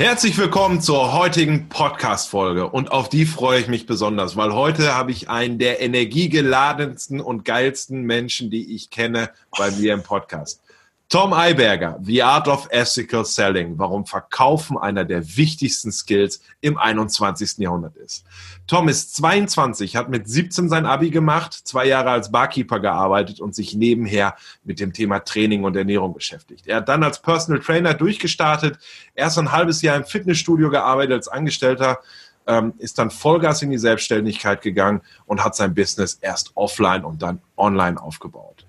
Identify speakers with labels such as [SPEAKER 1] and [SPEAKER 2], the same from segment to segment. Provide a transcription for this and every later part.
[SPEAKER 1] Herzlich willkommen zur heutigen Podcast-Folge und auf die freue ich mich besonders, weil heute habe ich einen der energiegeladensten und geilsten Menschen, die ich kenne, bei mir im Podcast. Tom Eiberger, The Art of Ethical Selling, warum Verkaufen einer der wichtigsten Skills im 21. Jahrhundert ist. Tom ist 22, hat mit 17 sein Abi gemacht, zwei Jahre als Barkeeper gearbeitet und sich nebenher mit dem Thema Training und Ernährung beschäftigt. Er hat dann als Personal Trainer durchgestartet, erst ein halbes Jahr im Fitnessstudio gearbeitet als Angestellter, ähm, ist dann Vollgas in die Selbstständigkeit gegangen und hat sein Business erst offline und dann online aufgebaut.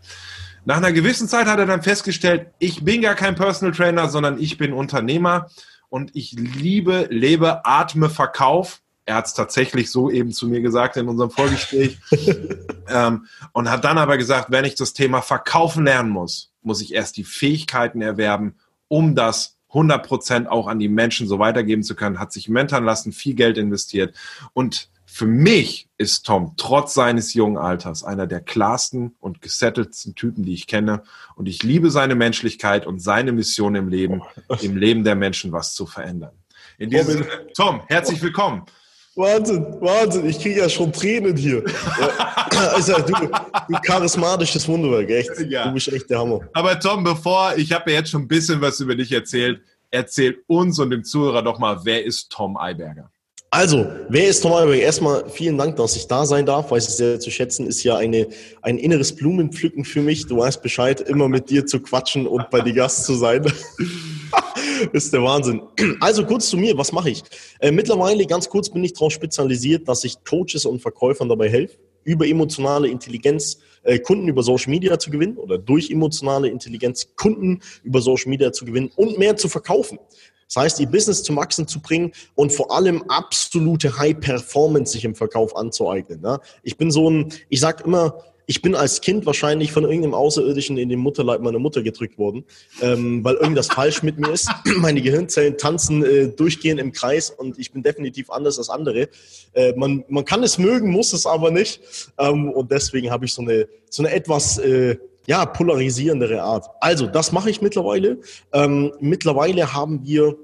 [SPEAKER 1] Nach einer gewissen Zeit hat er dann festgestellt, ich bin gar kein Personal Trainer, sondern ich bin Unternehmer und ich liebe, lebe, atme Verkauf. Er hat es tatsächlich so eben zu mir gesagt in unserem Vorgespräch. ähm, und hat dann aber gesagt, wenn ich das Thema Verkaufen lernen muss, muss ich erst die Fähigkeiten erwerben, um das 100 Prozent auch an die Menschen so weitergeben zu können, hat sich mentoren lassen, viel Geld investiert und für mich ist Tom trotz seines jungen Alters einer der klarsten und gesetteltsten Typen, die ich kenne. Und ich liebe seine Menschlichkeit und seine Mission im Leben, im Leben der Menschen was zu verändern. In diesem Sinne, Tom, herzlich willkommen.
[SPEAKER 2] Wahnsinn, Wahnsinn, ich kriege ja schon Tränen hier. also, du, du charismatisches Wunderwerk, echt. Ja. Du bist echt der Hammer.
[SPEAKER 1] Aber Tom, bevor, ich habe ja jetzt schon ein bisschen was über dich erzählt, erzähl uns und dem Zuhörer doch mal, wer ist Tom Eiberger?
[SPEAKER 2] Also, wer ist Tom Alberg? Erstmal vielen Dank, dass ich da sein darf. Weiß ich sehr zu schätzen. Ist ja eine, ein inneres Blumenpflücken für mich. Du weißt Bescheid, immer mit dir zu quatschen und bei dir Gast zu sein. ist der Wahnsinn. Also kurz zu mir, was mache ich? Äh, mittlerweile, ganz kurz, bin ich darauf spezialisiert, dass ich Coaches und Verkäufern dabei helfe, über emotionale Intelligenz äh, Kunden über Social Media zu gewinnen oder durch emotionale Intelligenz Kunden über Social Media zu gewinnen und mehr zu verkaufen. Das heißt, ihr Business zum Wachsen zu bringen und vor allem absolute High Performance sich im Verkauf anzueignen. Ne? Ich bin so ein, ich sag immer, ich bin als Kind wahrscheinlich von irgendeinem Außerirdischen in den Mutterleib meiner Mutter gedrückt worden, ähm, weil irgendwas falsch mit mir ist. Meine Gehirnzellen tanzen äh, durchgehend im Kreis und ich bin definitiv anders als andere. Äh, man, man kann es mögen, muss es aber nicht. Ähm, und deswegen habe ich so eine, so eine etwas äh, ja, polarisierendere Art. Also, das mache ich mittlerweile. Ähm, mittlerweile haben wir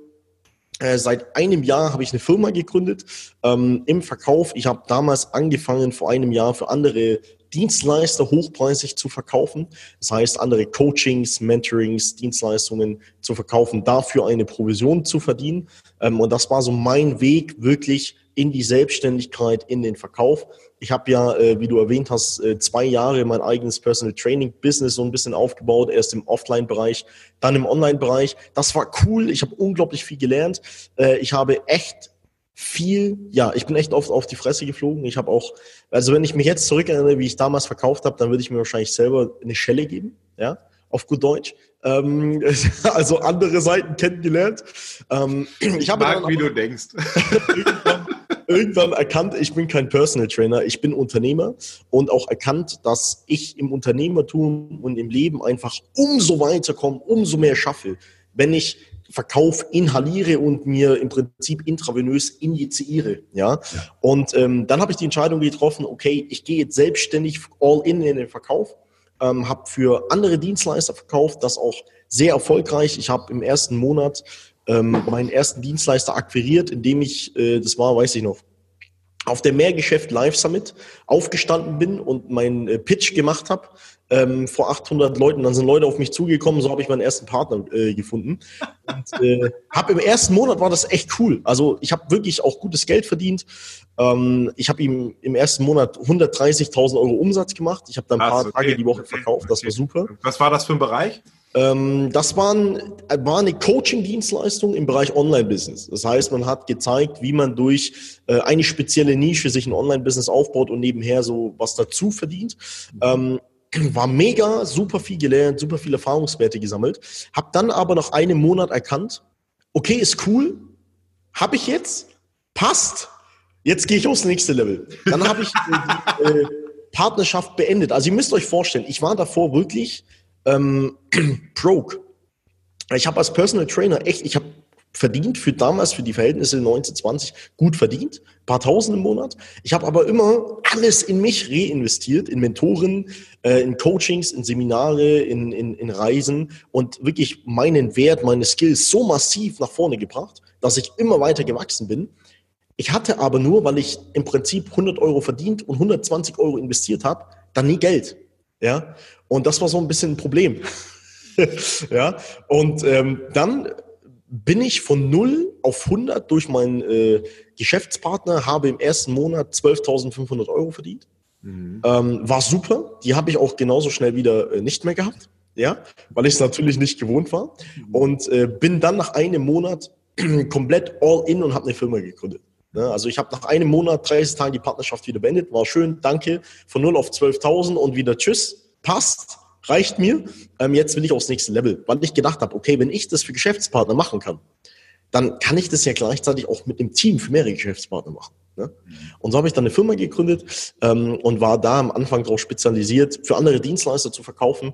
[SPEAKER 2] äh, seit einem Jahr habe ich eine Firma gegründet ähm, im Verkauf. Ich habe damals angefangen, vor einem Jahr für andere Dienstleister hochpreisig zu verkaufen. Das heißt, andere Coachings, Mentorings, Dienstleistungen zu verkaufen, dafür eine Provision zu verdienen. Ähm, und das war so mein Weg, wirklich in die Selbstständigkeit, in den Verkauf. Ich habe ja, äh, wie du erwähnt hast, äh, zwei Jahre mein eigenes Personal Training Business so ein bisschen aufgebaut, erst im Offline-Bereich, dann im Online-Bereich. Das war cool, ich habe unglaublich viel gelernt. Äh, ich habe echt viel, ja, ich bin echt oft auf die Fresse geflogen. Ich habe auch, also wenn ich mich jetzt zurückerinnere, wie ich damals verkauft habe, dann würde ich mir wahrscheinlich selber eine Schelle geben, ja, auf gut Deutsch. Ähm, also andere Seiten kennengelernt.
[SPEAKER 1] Ähm, ich, habe mag, wie du denkst.
[SPEAKER 2] irgendwann erkannt, ich bin kein Personal Trainer, ich bin Unternehmer und auch erkannt, dass ich im Unternehmertum und im Leben einfach umso weiterkomme, umso mehr schaffe, wenn ich Verkauf inhaliere und mir im Prinzip intravenös injiziere. Ja? ja. Und ähm, dann habe ich die Entscheidung getroffen, okay, ich gehe jetzt selbstständig all in in den Verkauf, ähm, habe für andere Dienstleister verkauft, das auch sehr erfolgreich. Ich habe im ersten Monat ähm, meinen ersten Dienstleister akquiriert, indem ich, äh, das war, weiß ich noch, auf der Mehrgeschäft Live Summit aufgestanden bin und meinen äh, Pitch gemacht habe ähm, vor 800 Leuten. Dann sind Leute auf mich zugekommen, so habe ich meinen ersten Partner äh, gefunden. Und äh, habe im ersten Monat war das echt cool. Also ich habe wirklich auch gutes Geld verdient. Ähm, ich habe ihm im ersten Monat 130.000 Euro Umsatz gemacht. Ich habe dann ein paar okay. Tage die Woche verkauft. Das war super.
[SPEAKER 1] Was war das für ein Bereich?
[SPEAKER 2] Ähm, das waren, war eine Coaching-Dienstleistung im Bereich Online-Business. Das heißt, man hat gezeigt, wie man durch äh, eine spezielle Nische sich ein Online-Business aufbaut und nebenher so was dazu verdient. Ähm, war mega, super viel gelernt, super viele Erfahrungswerte gesammelt. Hab dann aber nach einem Monat erkannt, okay, ist cool, habe ich jetzt, passt, jetzt gehe ich aufs nächste Level. Dann habe ich die äh, Partnerschaft beendet. Also ihr müsst euch vorstellen, ich war davor wirklich ähm, broke. Ich habe als Personal Trainer echt, ich habe verdient für damals, für die Verhältnisse 1920, gut verdient, paar tausend im Monat. Ich habe aber immer alles in mich reinvestiert, in Mentoren, äh, in Coachings, in Seminare, in, in, in Reisen und wirklich meinen Wert, meine Skills so massiv nach vorne gebracht, dass ich immer weiter gewachsen bin. Ich hatte aber nur, weil ich im Prinzip 100 Euro verdient und 120 Euro investiert habe, dann nie Geld. Ja, und das war so ein bisschen ein Problem. ja, und ähm, dann bin ich von 0 auf 100 durch meinen äh, Geschäftspartner, habe im ersten Monat 12.500 Euro verdient. Mhm. Ähm, war super. Die habe ich auch genauso schnell wieder äh, nicht mehr gehabt. Ja, weil ich es natürlich nicht gewohnt war. Mhm. Und äh, bin dann nach einem Monat komplett all in und habe eine Firma gegründet. Ja, also ich habe nach einem Monat, 30 Tagen die Partnerschaft wieder beendet. War schön, danke. Von 0 auf 12.000 und wieder tschüss. Passt reicht mir. Ähm, jetzt will ich aufs nächste Level, weil ich gedacht habe, okay, wenn ich das für Geschäftspartner machen kann, dann kann ich das ja gleichzeitig auch mit dem Team für mehrere Geschäftspartner machen. Ne? Und so habe ich dann eine Firma gegründet ähm, und war da am Anfang darauf spezialisiert, für andere Dienstleister zu verkaufen.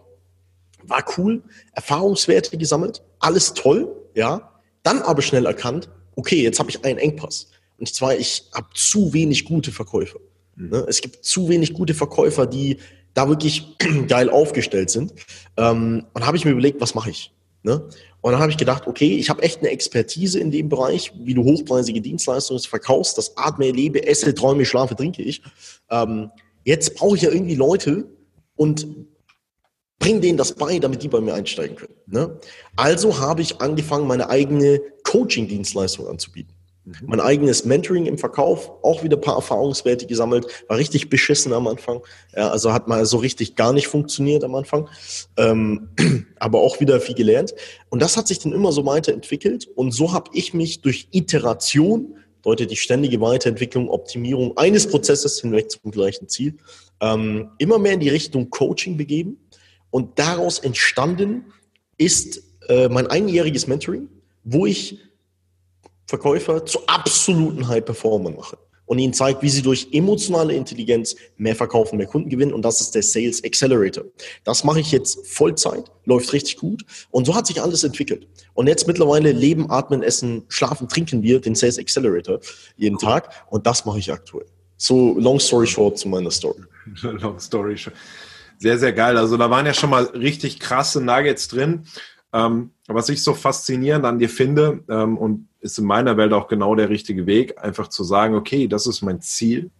[SPEAKER 2] War cool, Erfahrungswerte gesammelt, alles toll, ja. Dann aber schnell erkannt, okay, jetzt habe ich einen Engpass. Und zwar, ich habe zu wenig gute Verkäufer. Ne? Es gibt zu wenig gute Verkäufer, die da wirklich geil aufgestellt sind. Ähm, und habe ich mir überlegt, was mache ich? Ne? Und dann habe ich gedacht, okay, ich habe echt eine Expertise in dem Bereich, wie du hochpreisige Dienstleistungen verkaufst, das atme, lebe, esse, träume, schlafe, trinke ich. Ähm, jetzt brauche ich ja irgendwie Leute und bring denen das bei, damit die bei mir einsteigen können. Ne? Also habe ich angefangen, meine eigene Coaching-Dienstleistung anzubieten. Mhm. Mein eigenes Mentoring im Verkauf, auch wieder ein paar Erfahrungswerte gesammelt, war richtig beschissen am Anfang. Ja, also hat mal so richtig gar nicht funktioniert am Anfang, ähm, aber auch wieder viel gelernt. Und das hat sich dann immer so weiterentwickelt und so habe ich mich durch Iteration, deutet die ständige Weiterentwicklung, Optimierung eines Prozesses hinweg zum gleichen Ziel, ähm, immer mehr in die Richtung Coaching begeben und daraus entstanden ist äh, mein einjähriges Mentoring, wo ich Verkäufer zu absoluten High-Performern machen und ihnen zeigt, wie sie durch emotionale Intelligenz mehr verkaufen, mehr Kunden gewinnen. Und das ist der Sales Accelerator. Das mache ich jetzt Vollzeit, läuft richtig gut. Und so hat sich alles entwickelt. Und jetzt mittlerweile leben, atmen, essen, schlafen, trinken wir den Sales Accelerator jeden Tag. Und das mache ich aktuell. So long story short zu meiner Story.
[SPEAKER 1] long story short. Sehr, sehr geil. Also da waren ja schon mal richtig krasse Nuggets drin. Ähm, was ich so faszinierend an dir finde ähm, und ist in meiner Welt auch genau der richtige Weg, einfach zu sagen, okay, das ist mein Ziel.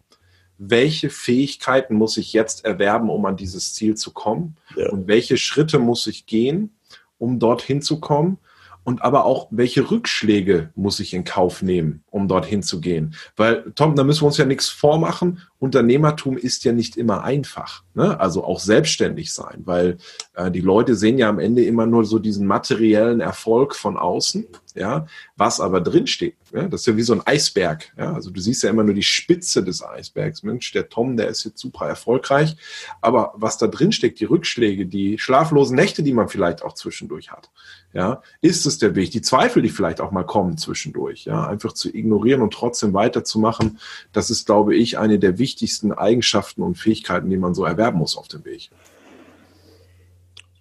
[SPEAKER 1] Welche Fähigkeiten muss ich jetzt erwerben, um an dieses Ziel zu kommen? Ja. Und welche Schritte muss ich gehen, um dorthin zu kommen? und aber auch, welche Rückschläge muss ich in Kauf nehmen, um dorthin zu gehen. Weil, Tom, da müssen wir uns ja nichts vormachen. Unternehmertum ist ja nicht immer einfach. Ne? Also auch selbstständig sein, weil äh, die Leute sehen ja am Ende immer nur so diesen materiellen Erfolg von außen, ja, was aber drinsteht. Ja? Das ist ja wie so ein Eisberg. Ja? Also du siehst ja immer nur die Spitze des Eisbergs. Mensch, der Tom, der ist jetzt super erfolgreich. Aber was da drin steckt, die Rückschläge, die schlaflosen Nächte, die man vielleicht auch zwischendurch hat, ja, ist es der Weg? Die Zweifel, die vielleicht auch mal kommen zwischendurch, ja, einfach zu ignorieren und trotzdem weiterzumachen, das ist, glaube ich, eine der wichtigsten Eigenschaften und Fähigkeiten, die man so erwerben muss auf dem Weg.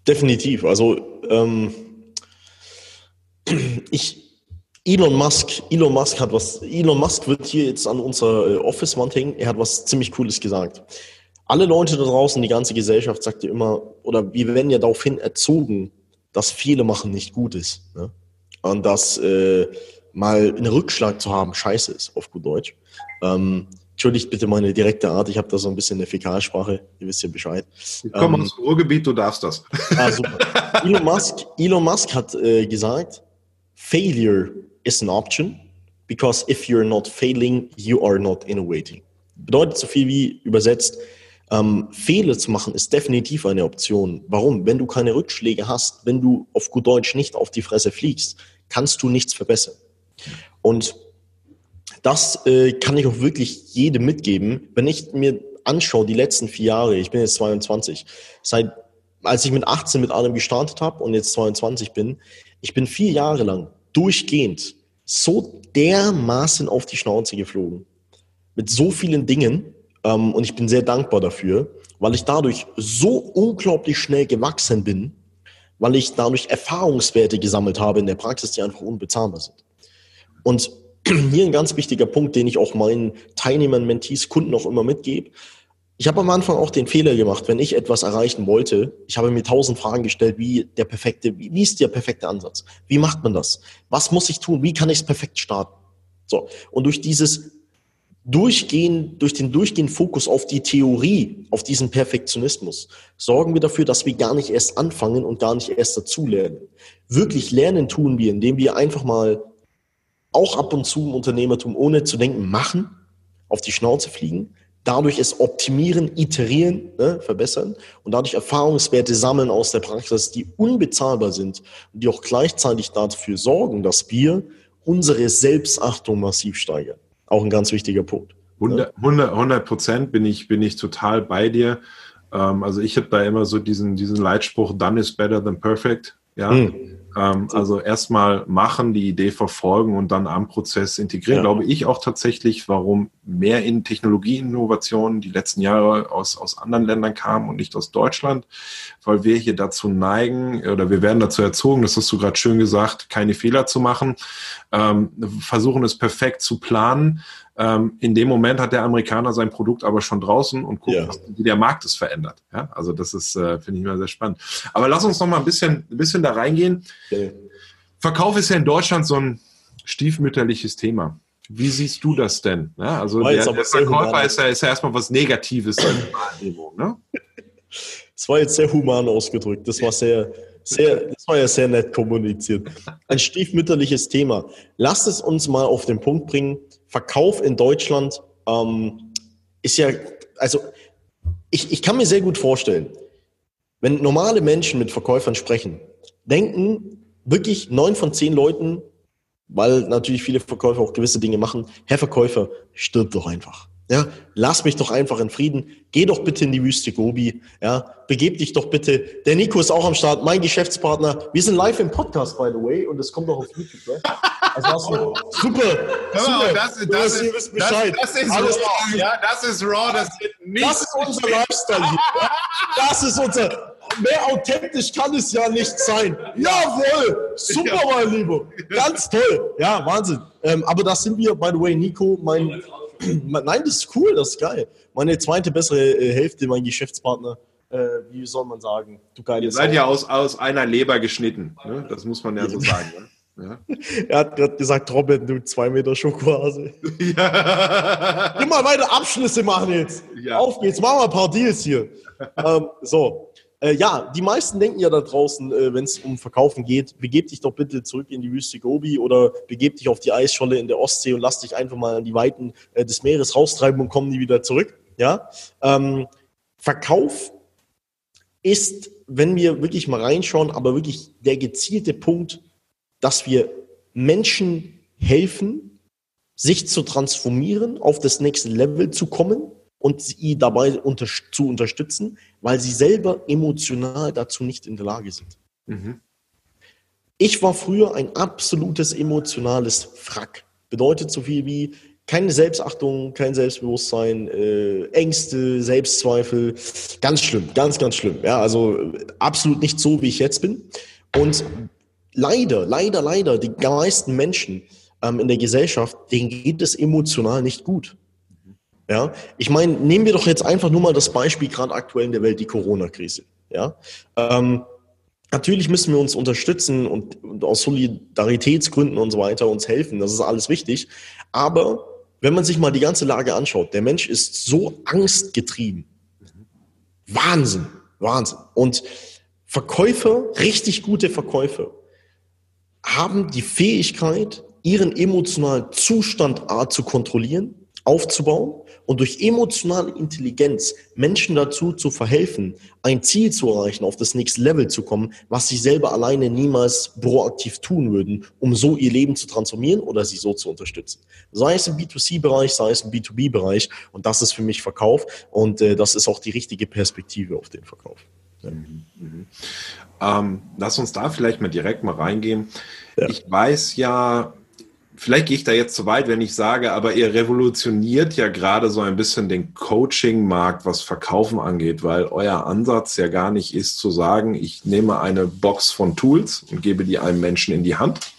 [SPEAKER 2] Definitiv. Also ähm, ich Elon Musk, Elon Musk hat was, Elon Musk wird hier jetzt an unserer äh, Office-Wand hängen. Er hat was ziemlich Cooles gesagt. Alle Leute da draußen, die ganze Gesellschaft sagt ja immer, oder wir werden ja daraufhin erzogen, dass viele machen nicht gut ist. Ne? Und dass äh, mal einen Rückschlag zu haben scheiße ist, auf gut Deutsch. Ähm, Entschuldigt bitte meine direkte Art, ich habe da so ein bisschen eine Fäkalsprache, ihr wisst ja Bescheid.
[SPEAKER 1] Ich komme ähm, aus dem Ruhrgebiet, du darfst das. Ah,
[SPEAKER 2] super. Elon, Musk, Elon Musk hat äh, gesagt, Failure is an option, because if you're not failing, you are not innovating. Bedeutet so viel wie übersetzt, ähm, Fehler zu machen ist definitiv eine Option. Warum? Wenn du keine Rückschläge hast, wenn du auf gut Deutsch nicht auf die Fresse fliegst, kannst du nichts verbessern. Und das äh, kann ich auch wirklich jedem mitgeben. Wenn ich mir anschaue, die letzten vier Jahre, ich bin jetzt 22, seit als ich mit 18 mit allem gestartet habe und jetzt 22 bin, ich bin vier Jahre lang durchgehend so dermaßen auf die Schnauze geflogen. Mit so vielen Dingen. Ähm, und ich bin sehr dankbar dafür, weil ich dadurch so unglaublich schnell gewachsen bin, weil ich dadurch Erfahrungswerte gesammelt habe in der Praxis, die einfach unbezahlbar sind. Und hier ein ganz wichtiger Punkt, den ich auch meinen Teilnehmern, Mentees, Kunden auch immer mitgebe. Ich habe am Anfang auch den Fehler gemacht, wenn ich etwas erreichen wollte. Ich habe mir tausend Fragen gestellt, wie der perfekte, wie ist der perfekte Ansatz? Wie macht man das? Was muss ich tun? Wie kann ich es perfekt starten? So. Und durch dieses Durchgehen, durch den durchgehenden Fokus auf die Theorie, auf diesen Perfektionismus, sorgen wir dafür, dass wir gar nicht erst anfangen und gar nicht erst dazulernen. Wirklich lernen tun wir, indem wir einfach mal auch ab und zu im Unternehmertum, ohne zu denken, machen, auf die Schnauze fliegen, dadurch es optimieren, iterieren, ne, verbessern und dadurch Erfahrungswerte sammeln aus der Praxis, die unbezahlbar sind und die auch gleichzeitig dafür sorgen, dass wir unsere Selbstachtung massiv steigern. Auch ein ganz wichtiger Punkt.
[SPEAKER 1] 100 Prozent bin ich, bin ich total bei dir. Ähm, also ich habe da immer so diesen, diesen Leitspruch, done is better than perfect. Ja, mhm. Ähm, also erstmal machen, die Idee verfolgen und dann am Prozess integrieren, ja. glaube ich auch tatsächlich, warum mehr in Technologieinnovationen die letzten Jahre aus, aus anderen Ländern kamen und nicht aus Deutschland, weil wir hier dazu neigen oder wir werden dazu erzogen, das hast du gerade schön gesagt, keine Fehler zu machen, ähm, versuchen es perfekt zu planen ähm, in dem Moment hat der Amerikaner sein Produkt aber schon draußen und guckt, ja. wie der Markt es verändert. Ja? Also das ist, äh, finde ich immer sehr spannend. Aber lass uns noch mal ein bisschen, ein bisschen da reingehen. Verkauf ist ja in Deutschland so ein stiefmütterliches Thema. Wie siehst du das denn? Ja, also der, der Verkäufer ist ja, ist ja erstmal was Negatives in Wahrnehmung. Ne?
[SPEAKER 2] Das war jetzt sehr human ausgedrückt. Das war sehr, sehr, das war ja sehr nett kommuniziert. Ein stiefmütterliches Thema. Lasst es uns mal auf den Punkt bringen. Verkauf in Deutschland ähm, ist ja, also ich, ich kann mir sehr gut vorstellen, wenn normale Menschen mit Verkäufern sprechen, denken wirklich neun von zehn Leuten, weil natürlich viele Verkäufer auch gewisse Dinge machen, Herr Verkäufer, stirb doch einfach. Ja, lass mich doch einfach in Frieden. Geh doch bitte in die Wüste Gobi. Ja, begeb dich doch bitte. Der Nico ist auch am Start, mein Geschäftspartner. Wir sind live im Podcast, by the way, und es kommt auch auf YouTube. Ne? Also du, super. super.
[SPEAKER 1] Das, das, das, ist, das, das ist Alles raw. Ja, das ist raw. Das,
[SPEAKER 2] das ist unser Lifestyle hier. Ja? Das ist unser. Mehr authentisch kann es ja nicht sein. Jawohl, super, mein Lieber. Ganz toll. Ja, Wahnsinn. Ähm, aber das sind wir, by the way, Nico, mein Nein, das ist cool, das ist geil. Meine zweite bessere äh, Hälfte, mein Geschäftspartner, äh, wie soll man sagen?
[SPEAKER 1] Du geile Ihr seid ja aus, aus einer Leber geschnitten, ne? das muss man ja so sagen. Ne? Ja.
[SPEAKER 2] er hat gerade gesagt, Robin, du zwei Meter Schokohase. Ja. Immer weiter Abschlüsse machen jetzt. Ja. Auf geht's, machen wir ein paar Deals hier. ähm, so, äh, ja, die meisten denken ja da draußen, äh, wenn es um Verkaufen geht, begeb dich doch bitte zurück in die Wüste Gobi oder begeb dich auf die Eisscholle in der Ostsee und lass dich einfach mal an die Weiten äh, des Meeres raustreiben und komm nie wieder zurück. Ja, ähm, Verkauf ist, wenn wir wirklich mal reinschauen, aber wirklich der gezielte Punkt, dass wir Menschen helfen, sich zu transformieren, auf das nächste Level zu kommen und sie dabei unter, zu unterstützen, weil sie selber emotional dazu nicht in der Lage sind. Mhm. Ich war früher ein absolutes emotionales Frack. Bedeutet so viel wie keine Selbstachtung, kein Selbstbewusstsein, äh, Ängste, Selbstzweifel. Ganz schlimm, ganz, ganz schlimm. Ja, also absolut nicht so, wie ich jetzt bin. Und leider, leider, leider, die meisten Menschen ähm, in der Gesellschaft, denen geht es emotional nicht gut. Ja, ich meine, nehmen wir doch jetzt einfach nur mal das Beispiel gerade aktuell in der Welt, die Corona-Krise. Ja, ähm, natürlich müssen wir uns unterstützen und, und aus Solidaritätsgründen und so weiter uns helfen. Das ist alles wichtig. Aber wenn man sich mal die ganze Lage anschaut, der Mensch ist so angstgetrieben. Wahnsinn, Wahnsinn. Und Verkäufer, richtig gute Verkäufer, haben die Fähigkeit, ihren emotionalen Zustand A zu kontrollieren, aufzubauen und durch emotionale Intelligenz Menschen dazu zu verhelfen, ein Ziel zu erreichen, auf das nächste Level zu kommen, was sie selber alleine niemals proaktiv tun würden, um so ihr Leben zu transformieren oder sie so zu unterstützen. Sei es im B2C-Bereich, sei es im B2B-Bereich und das ist für mich Verkauf und äh, das ist auch die richtige Perspektive auf den Verkauf. Ja. Mhm.
[SPEAKER 1] Mhm. Ähm, lass uns da vielleicht mal direkt mal reingehen. Ja. Ich weiß ja, vielleicht gehe ich da jetzt zu weit, wenn ich sage, aber ihr revolutioniert ja gerade so ein bisschen den Coaching-Markt, was Verkaufen angeht, weil euer Ansatz ja gar nicht ist zu sagen, ich nehme eine Box von Tools und gebe die einem Menschen in die Hand.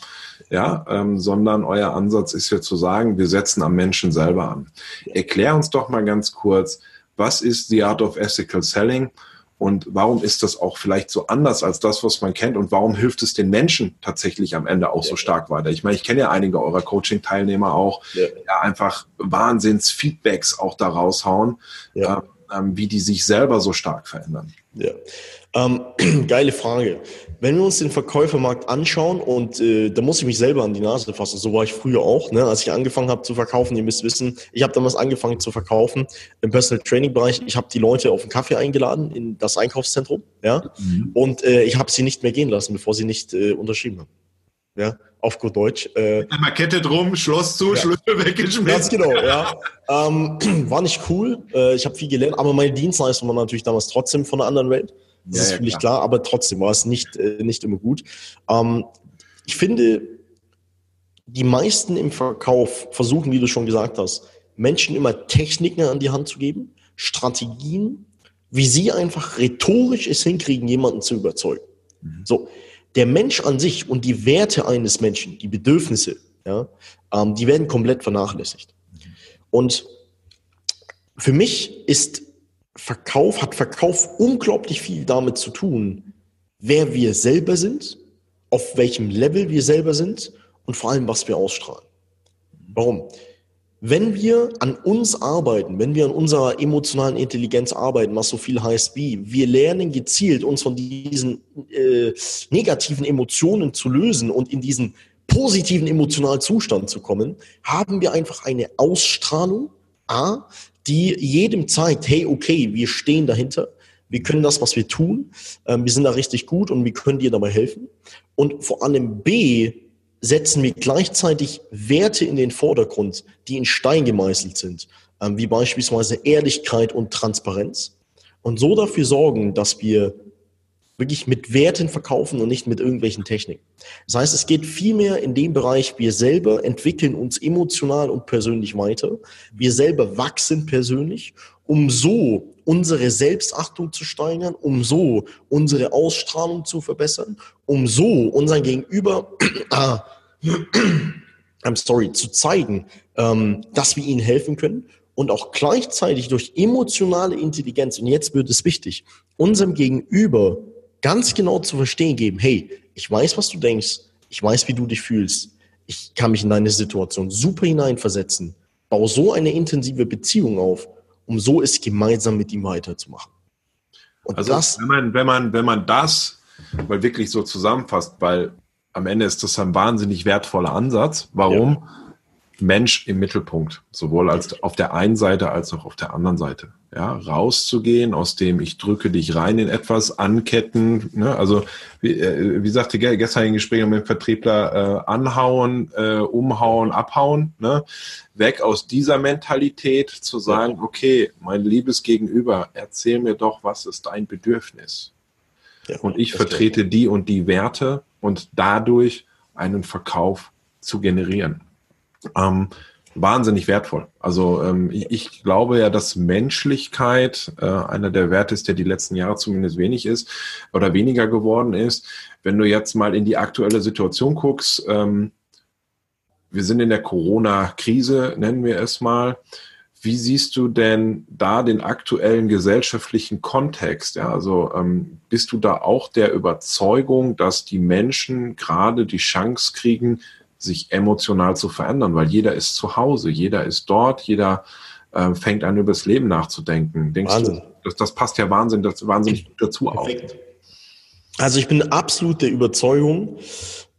[SPEAKER 1] Ja, ähm, sondern euer Ansatz ist ja zu sagen, wir setzen am Menschen selber an. Erklär uns doch mal ganz kurz, was ist the Art of Ethical Selling und warum ist das auch vielleicht so anders als das, was man kennt? Und warum hilft es den Menschen tatsächlich am Ende auch ja, so stark weiter? Ich meine, ich kenne ja einige eurer Coaching-Teilnehmer auch, ja. ja einfach Wahnsinns-Feedbacks auch da raushauen, ja. ähm, wie die sich selber so stark verändern.
[SPEAKER 2] Ja. Ähm, geile Frage. Wenn wir uns den Verkäufermarkt anschauen und äh, da muss ich mich selber an die Nase fassen, so war ich früher auch, ne? als ich angefangen habe zu verkaufen, ihr müsst wissen, ich habe damals angefangen zu verkaufen im Personal Training Bereich. Ich habe die Leute auf einen Kaffee eingeladen in das Einkaufszentrum, ja, mhm. und äh, ich habe sie nicht mehr gehen lassen, bevor sie nicht äh, unterschrieben haben. Ja, auf gut Deutsch.
[SPEAKER 1] Äh, Eine Markette drum, Schloss zu, ja. Schlüssel weggeschmissen.
[SPEAKER 2] Ganz genau, ja. ähm, war nicht cool. Äh, ich habe viel gelernt, aber meine Dienstleistung war natürlich damals trotzdem von einer anderen Welt. Das ja, ist völlig ja, klar. klar, aber trotzdem war es nicht, äh, nicht immer gut. Ähm, ich finde, die meisten im Verkauf versuchen, wie du schon gesagt hast, Menschen immer Techniken an die Hand zu geben, Strategien, wie sie einfach rhetorisch es hinkriegen, jemanden zu überzeugen. Mhm. So, der Mensch an sich und die Werte eines Menschen, die Bedürfnisse, ja, ähm, die werden komplett vernachlässigt. Mhm. Und für mich ist Verkauf, hat Verkauf unglaublich viel damit zu tun, wer wir selber sind, auf welchem Level wir selber sind und vor allem, was wir ausstrahlen. Warum? Wenn wir an uns arbeiten, wenn wir an unserer emotionalen Intelligenz arbeiten, was so viel heißt wie, wir lernen gezielt, uns von diesen äh, negativen Emotionen zu lösen und in diesen positiven emotionalen Zustand zu kommen, haben wir einfach eine Ausstrahlung, A, die jedem zeigt, hey, okay, wir stehen dahinter, wir können das, was wir tun, ähm, wir sind da richtig gut und wir können dir dabei helfen. Und vor allem B, setzen wir gleichzeitig Werte in den Vordergrund, die in Stein gemeißelt sind, ähm, wie beispielsweise Ehrlichkeit und Transparenz. Und so dafür sorgen, dass wir wirklich mit Werten verkaufen und nicht mit irgendwelchen Techniken. Das heißt, es geht vielmehr in dem Bereich, wir selber entwickeln uns emotional und persönlich weiter. Wir selber wachsen persönlich, um so unsere Selbstachtung zu steigern, um so unsere Ausstrahlung zu verbessern, um so unseren Gegenüber, ah, I'm sorry, zu zeigen, ähm, dass wir ihnen helfen können und auch gleichzeitig durch emotionale Intelligenz, und jetzt wird es wichtig, unserem Gegenüber ganz genau zu verstehen geben, hey, ich weiß, was du denkst, ich weiß, wie du dich fühlst, ich kann mich in deine Situation super hineinversetzen, baue so eine intensive Beziehung auf, um so es gemeinsam mit ihm weiterzumachen.
[SPEAKER 1] Und also das, wenn man, wenn man, wenn man das mal wirklich so zusammenfasst, weil am Ende ist das ein wahnsinnig wertvoller Ansatz. Warum? Ja. Mensch im Mittelpunkt, sowohl als auf der einen Seite als auch auf der anderen Seite. Ja, rauszugehen aus dem ich drücke dich rein in etwas, anketten, ne? also wie, äh, wie sagte gestern im Gespräch mit dem Vertriebler, äh, anhauen, äh, umhauen, abhauen, ne? weg aus dieser Mentalität zu sagen, okay, mein liebes Gegenüber, erzähl mir doch, was ist dein Bedürfnis? Ja, und ich vertrete die und die Werte und dadurch einen Verkauf zu generieren ähm, wahnsinnig wertvoll. Also ähm, ich, ich, glaube ja, dass Menschlichkeit äh, einer der Werte ist, der die letzten Jahre zumindest wenig ist oder weniger geworden ist. Wenn du jetzt mal in die aktuelle Situation guckst, ähm, wir sind in der Corona-Krise, nennen wir es mal. Wie siehst du denn da den aktuellen gesellschaftlichen Kontext? Ja, also ähm, bist du da auch der Überzeugung, dass die Menschen gerade die Chance kriegen, sich emotional zu verändern, weil jeder ist zu Hause, jeder ist dort, jeder äh, fängt an, über das Leben nachzudenken. Denkst Wahnsinn. du, das, das passt ja Wahnsinn, das, wahnsinnig dazu Perfekt. auch.
[SPEAKER 2] Also ich bin absolut der Überzeugung,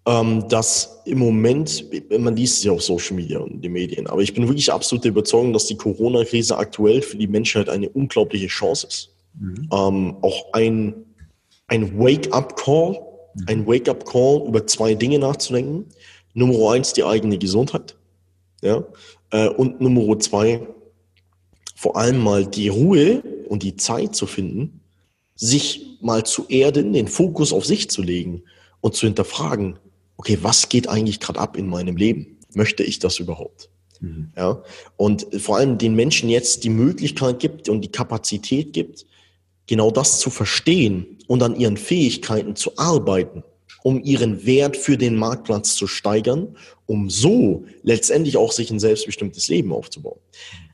[SPEAKER 2] ähm, dass im Moment, man liest es ja auf Social Media und die Medien, aber ich bin wirklich absolut der Überzeugung, dass die Corona-Krise aktuell für die Menschheit eine unglaubliche Chance ist. Mhm. Ähm, auch ein, ein Wake-up-Call, mhm. ein Wake-up-Call über zwei Dinge nachzudenken. Nummer eins, die eigene Gesundheit. Ja? Äh, und Nummer zwei, vor allem mal die Ruhe und die Zeit zu finden, sich mal zu erden, den Fokus auf sich zu legen und zu hinterfragen, okay, was geht eigentlich gerade ab in meinem Leben? Möchte ich das überhaupt? Mhm. Ja, und vor allem den Menschen jetzt die Möglichkeit gibt und die Kapazität gibt, genau das zu verstehen und an ihren Fähigkeiten zu arbeiten, um ihren Wert für den Marktplatz zu steigern, um so letztendlich auch sich ein selbstbestimmtes Leben aufzubauen.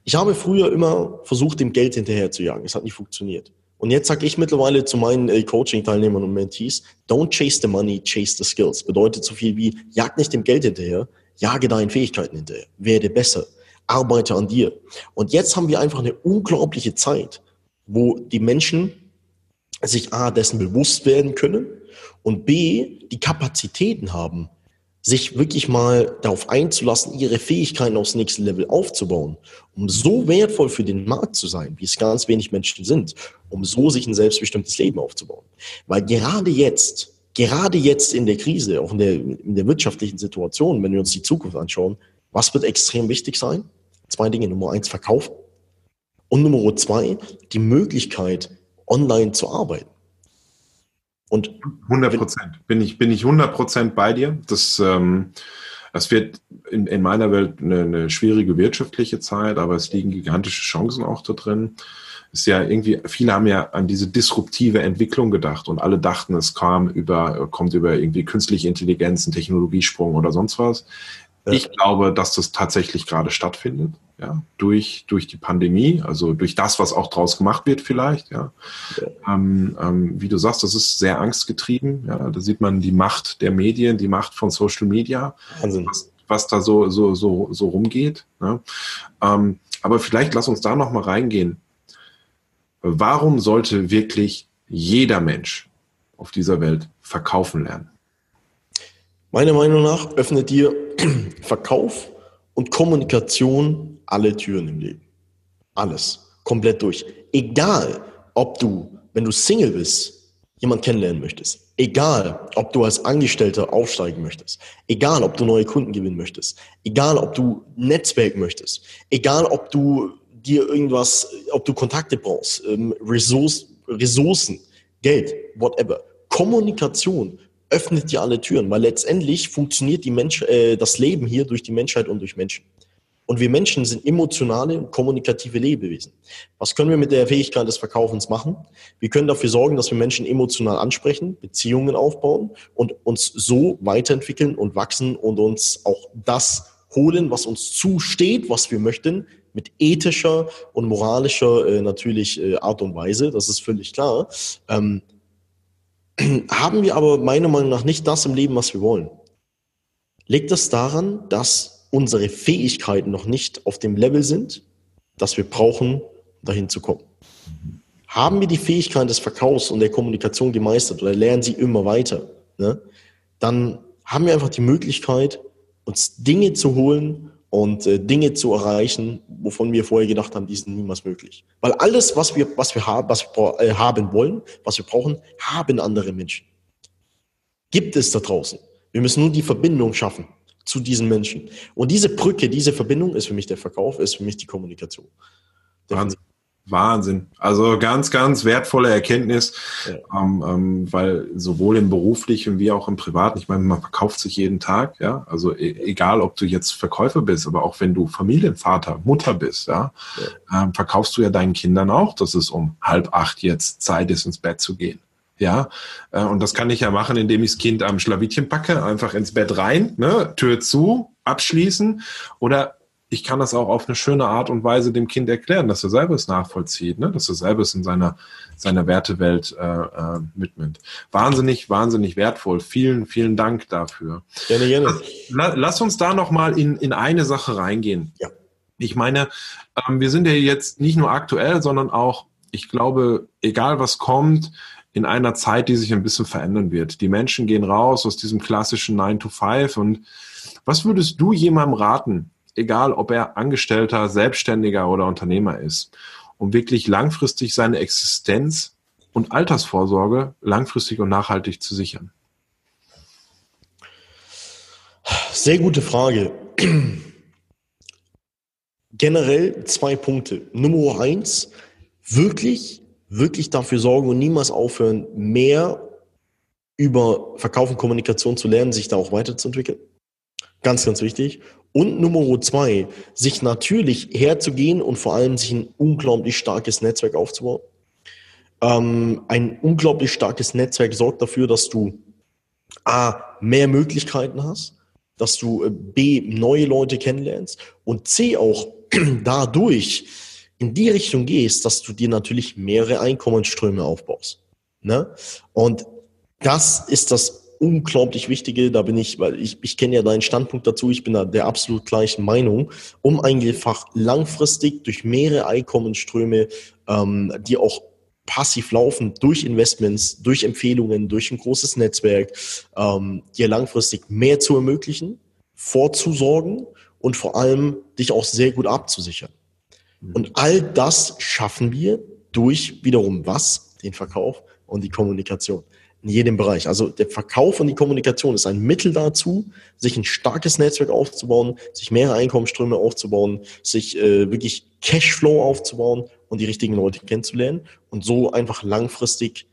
[SPEAKER 2] Ich habe früher immer versucht, dem Geld hinterher zu jagen. Es hat nicht funktioniert. Und jetzt sage ich mittlerweile zu meinen äh, Coaching-Teilnehmern und Mentees, don't chase the money, chase the skills. Bedeutet so viel wie, jag nicht dem Geld hinterher, jage deinen Fähigkeiten hinterher, werde besser, arbeite an dir. Und jetzt haben wir einfach eine unglaubliche Zeit, wo die Menschen sich A, dessen bewusst werden können und B, die Kapazitäten haben, sich wirklich mal darauf einzulassen, ihre Fähigkeiten aufs nächste Level aufzubauen, um so wertvoll für den Markt zu sein, wie es ganz wenig Menschen sind, um so sich ein selbstbestimmtes Leben aufzubauen. Weil gerade jetzt, gerade jetzt in der Krise, auch in der, in der wirtschaftlichen Situation, wenn wir uns die Zukunft anschauen, was wird extrem wichtig sein? Zwei Dinge. Nummer eins, verkaufen. Und Nummer zwei, die Möglichkeit, online zu arbeiten.
[SPEAKER 1] Und 100 Prozent. Bin ich, bin ich 100 Prozent bei dir. Das, ähm, es wird in, in meiner Welt eine, eine schwierige wirtschaftliche Zeit, aber es liegen gigantische Chancen auch da drin. Ist ja irgendwie, viele haben ja an diese disruptive Entwicklung gedacht und alle dachten, es kam über, kommt über irgendwie künstliche Intelligenz, ein Technologiesprung oder sonst was. Ich glaube, dass das tatsächlich gerade stattfindet, ja, durch, durch die Pandemie, also durch das, was auch draus gemacht wird vielleicht, ja. ja. Ähm, ähm, wie du sagst, das ist sehr angstgetrieben, ja. Da sieht man die Macht der Medien, die Macht von Social Media, was, was da so, so, so, so rumgeht. Ja. Ähm, aber vielleicht lass uns da noch mal reingehen. Warum sollte wirklich jeder Mensch auf dieser Welt verkaufen lernen?
[SPEAKER 2] Meiner Meinung nach öffnet dir Verkauf und Kommunikation alle Türen im Leben. Alles. Komplett durch. Egal, ob du, wenn du Single bist, jemand kennenlernen möchtest. Egal, ob du als Angestellter aufsteigen möchtest. Egal, ob du neue Kunden gewinnen möchtest. Egal, ob du Netzwerk möchtest. Egal, ob du dir irgendwas, ob du Kontakte brauchst, ähm, Ressourcen, Geld, whatever. Kommunikation öffnet dir alle Türen, weil letztendlich funktioniert die Mensch, äh, das Leben hier durch die Menschheit und durch Menschen. Und wir Menschen sind emotionale und kommunikative Lebewesen. Was können wir mit der Fähigkeit des Verkaufens machen? Wir können dafür sorgen, dass wir Menschen emotional ansprechen, Beziehungen aufbauen und uns so weiterentwickeln und wachsen und uns auch das holen, was uns zusteht, was wir möchten, mit ethischer und moralischer äh, natürlich äh, Art und Weise. Das ist völlig klar. Ähm, haben wir aber meiner Meinung nach nicht das im Leben, was wir wollen. Liegt das daran, dass unsere Fähigkeiten noch nicht auf dem Level sind, das wir brauchen, dahin zu kommen? Haben wir die Fähigkeit des Verkaufs und der Kommunikation gemeistert oder lernen sie immer weiter, ne? dann haben wir einfach die Möglichkeit, uns Dinge zu holen und äh, Dinge zu erreichen, wovon wir vorher gedacht haben, die sind niemals möglich. Weil alles, was wir, was wir, haben, was wir äh, haben wollen, was wir brauchen, haben andere Menschen. Gibt es da draußen. Wir müssen nur die Verbindung schaffen zu diesen Menschen. Und diese Brücke, diese Verbindung ist für mich der Verkauf, ist für mich die Kommunikation.
[SPEAKER 1] Wahnsinn. Wahnsinn. Also ganz, ganz wertvolle Erkenntnis, ja. ähm, ähm, weil sowohl im beruflichen wie auch im privaten, ich meine, man verkauft sich jeden Tag, ja. Also e egal, ob du jetzt Verkäufer bist, aber auch wenn du Familienvater, Mutter bist, ja, ja. Ähm, verkaufst du ja deinen Kindern auch, dass es um halb acht jetzt Zeit ist, ins Bett zu gehen. Ja, äh, und das kann ich ja machen, indem ich das Kind am Schlawittchen packe, einfach ins Bett rein, ne, Tür zu, abschließen oder ich kann das auch auf eine schöne Art und Weise dem Kind erklären, dass er selber es nachvollzieht, ne? dass er selber es in seiner, seiner Wertewelt äh, äh, mitnimmt. Wahnsinnig, wahnsinnig wertvoll. Vielen, vielen Dank dafür. Gerne, gerne. Lass, lass uns da nochmal in, in eine Sache reingehen. Ja. Ich meine, ähm, wir sind ja jetzt nicht nur aktuell, sondern auch, ich glaube, egal was kommt, in einer Zeit, die sich ein bisschen verändern wird. Die Menschen gehen raus aus diesem klassischen 9 to 5 und was würdest du jemandem raten, egal ob er Angestellter, Selbstständiger oder Unternehmer ist, um wirklich langfristig seine Existenz und Altersvorsorge langfristig und nachhaltig zu sichern?
[SPEAKER 2] Sehr gute Frage. Generell zwei Punkte. Nummer eins, wirklich, wirklich dafür sorgen und niemals aufhören, mehr über Verkauf und Kommunikation zu lernen, sich da auch weiterzuentwickeln. Ganz, ganz wichtig. Und Nummer zwei, sich natürlich herzugehen und vor allem sich ein unglaublich starkes Netzwerk aufzubauen. Ähm, ein unglaublich starkes Netzwerk sorgt dafür, dass du A, mehr Möglichkeiten hast, dass du äh, B, neue Leute kennenlernst und C, auch dadurch in die Richtung gehst, dass du dir natürlich mehrere Einkommensströme aufbaust. Ne? Und das ist das unglaublich wichtige, da bin ich, weil ich, ich kenne ja deinen Standpunkt dazu, ich bin da der absolut gleichen Meinung, um einfach langfristig durch mehrere Einkommensströme, ähm, die auch passiv laufen, durch Investments, durch Empfehlungen, durch ein großes Netzwerk, ähm, dir langfristig mehr zu ermöglichen, vorzusorgen und vor allem dich auch sehr gut abzusichern. Mhm. Und all das schaffen wir durch wiederum was? Den Verkauf und die Kommunikation in jedem Bereich. Also der Verkauf und die Kommunikation ist ein Mittel dazu, sich ein starkes Netzwerk aufzubauen, sich mehrere Einkommensströme aufzubauen, sich äh, wirklich Cashflow aufzubauen und die richtigen Leute kennenzulernen und so einfach langfristig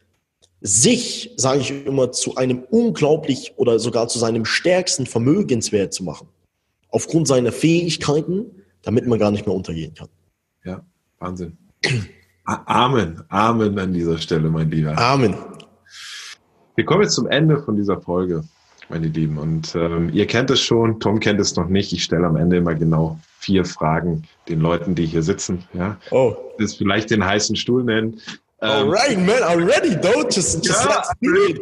[SPEAKER 2] sich, sage ich immer, zu einem unglaublich oder sogar zu seinem stärksten Vermögenswert zu machen. Aufgrund seiner Fähigkeiten, damit man gar nicht mehr untergehen kann.
[SPEAKER 1] Ja, Wahnsinn. Amen. Amen an dieser Stelle, mein Lieber.
[SPEAKER 2] Amen.
[SPEAKER 1] Wir kommen jetzt zum Ende von dieser Folge, meine Lieben. Und ähm, ihr kennt es schon, Tom kennt es noch nicht. Ich stelle am Ende immer genau vier Fragen den Leuten, die hier sitzen. Ja, oh. das vielleicht den heißen Stuhl nennen.
[SPEAKER 2] Ähm, Alright, man, I'm ready, though. Just, just ja, let's do
[SPEAKER 1] it.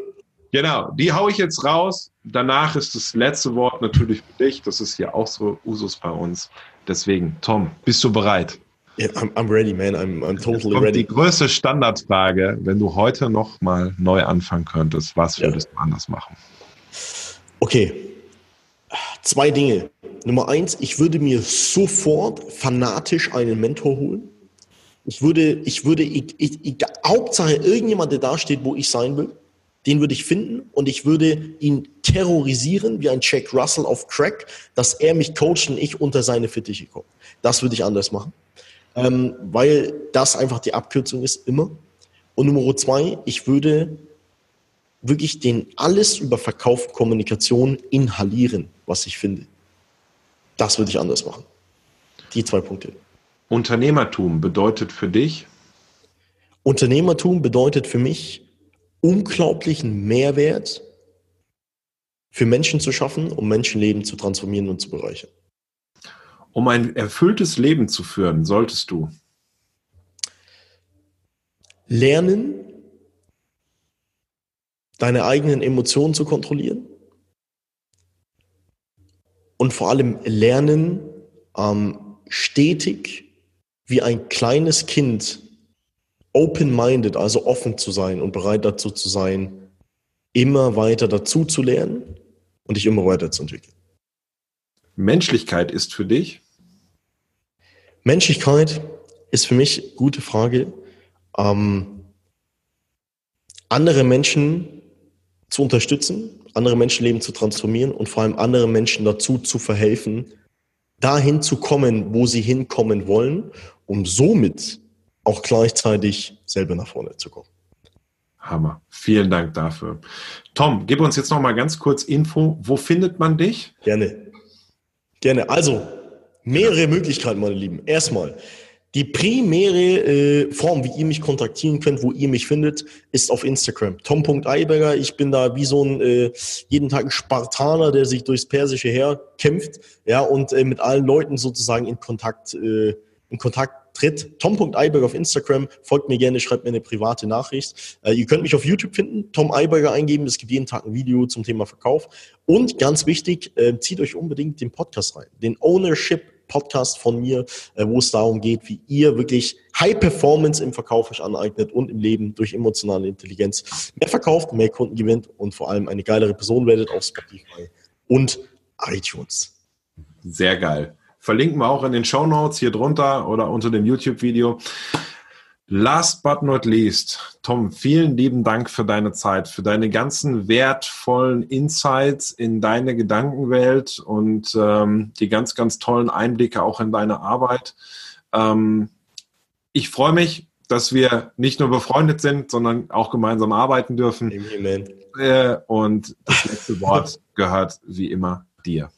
[SPEAKER 1] Genau, die haue ich jetzt raus. Danach ist das letzte Wort natürlich für dich. Das ist hier auch so Usus bei uns. Deswegen, Tom, bist du bereit?
[SPEAKER 2] Yeah, I'm, I'm ready, man. I'm, I'm totally ready.
[SPEAKER 1] Die größte Standardfrage, wenn du heute noch mal neu anfangen könntest, was würdest ja. du anders machen?
[SPEAKER 2] Okay. Zwei Dinge. Nummer eins, ich würde mir sofort fanatisch einen Mentor holen. Ich würde, ich würde, ich, ich, ich, Hauptsache irgendjemand, der da steht, wo ich sein will, den würde ich finden und ich würde ihn terrorisieren wie ein Jack Russell auf Crack, dass er mich coacht und ich unter seine Fittiche komme. Das würde ich anders machen ähm, weil das einfach die Abkürzung ist, immer. Und Nummer zwei, ich würde wirklich den alles über Verkauf, Kommunikation inhalieren, was ich finde. Das würde ich anders machen. Die zwei Punkte.
[SPEAKER 1] Unternehmertum bedeutet für dich?
[SPEAKER 2] Unternehmertum bedeutet für mich unglaublichen Mehrwert für Menschen zu schaffen, um Menschenleben zu transformieren und zu bereichern.
[SPEAKER 1] Um ein erfülltes Leben zu führen, solltest du
[SPEAKER 2] lernen, deine eigenen Emotionen zu kontrollieren und vor allem lernen, ähm, stetig wie ein kleines Kind open-minded, also offen zu sein und bereit dazu zu sein, immer weiter dazu zu lernen und dich immer weiter zu entwickeln.
[SPEAKER 1] Menschlichkeit ist für dich?
[SPEAKER 2] Menschlichkeit ist für mich gute Frage. Ähm, andere Menschen zu unterstützen, andere Menschenleben zu transformieren und vor allem andere Menschen dazu zu verhelfen, dahin zu kommen, wo sie hinkommen wollen, um somit auch gleichzeitig selber nach vorne zu kommen.
[SPEAKER 1] Hammer. Vielen Dank dafür. Tom, gib uns jetzt noch mal ganz kurz Info. Wo findet man dich?
[SPEAKER 2] Gerne. Gerne. Also, Mehrere Möglichkeiten, meine Lieben. Erstmal Die primäre äh, Form, wie ihr mich kontaktieren könnt, wo ihr mich findet, ist auf Instagram. Tom.eiberger. Ich bin da wie so ein äh, jeden Tag ein Spartaner, der sich durchs Persische Heer kämpft, ja, und äh, mit allen Leuten sozusagen in Kontakt, äh, in Kontakt tritt. Tom.eiberger auf Instagram. Folgt mir gerne, schreibt mir eine private Nachricht. Äh, ihr könnt mich auf YouTube finden, Tom Eiberger eingeben. Es gibt jeden Tag ein Video zum Thema Verkauf. Und ganz wichtig, äh, zieht euch unbedingt den Podcast rein. Den Ownership Podcast von mir, äh, wo es darum geht, wie ihr wirklich High Performance im Verkauf euch aneignet und im Leben durch emotionale Intelligenz mehr verkauft, mehr Kunden gewinnt und vor allem eine geilere Person werdet auf Spotify und iTunes.
[SPEAKER 1] Sehr geil. Verlinken wir auch in den Show Notes hier drunter oder unter dem YouTube-Video. Last but not least, Tom, vielen lieben Dank für deine Zeit, für deine ganzen wertvollen Insights in deine Gedankenwelt und ähm, die ganz, ganz tollen Einblicke auch in deine Arbeit. Ähm, ich freue mich, dass wir nicht nur befreundet sind, sondern auch gemeinsam arbeiten dürfen. Amen. Äh, und das letzte Wort gehört wie immer dir.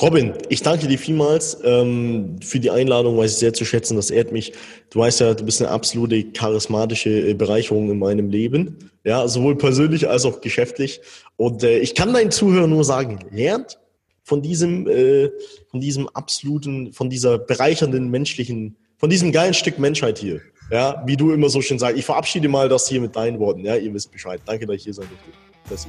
[SPEAKER 2] Robin, ich danke dir vielmals ähm, für die Einladung, weiß ich sehr zu schätzen, das ehrt mich. Du weißt ja, du bist eine absolute charismatische äh, Bereicherung in meinem Leben, ja, sowohl persönlich als auch geschäftlich. Und äh, ich kann deinen Zuhörern nur sagen, lernt von diesem, äh, von diesem absoluten, von dieser bereichernden menschlichen, von diesem geilen Stück Menschheit hier. Ja, wie du immer so schön sagst. Ich verabschiede mal das hier mit deinen Worten. Ja, ihr wisst Bescheid. Danke, dass ich hier sein durfte. Merci.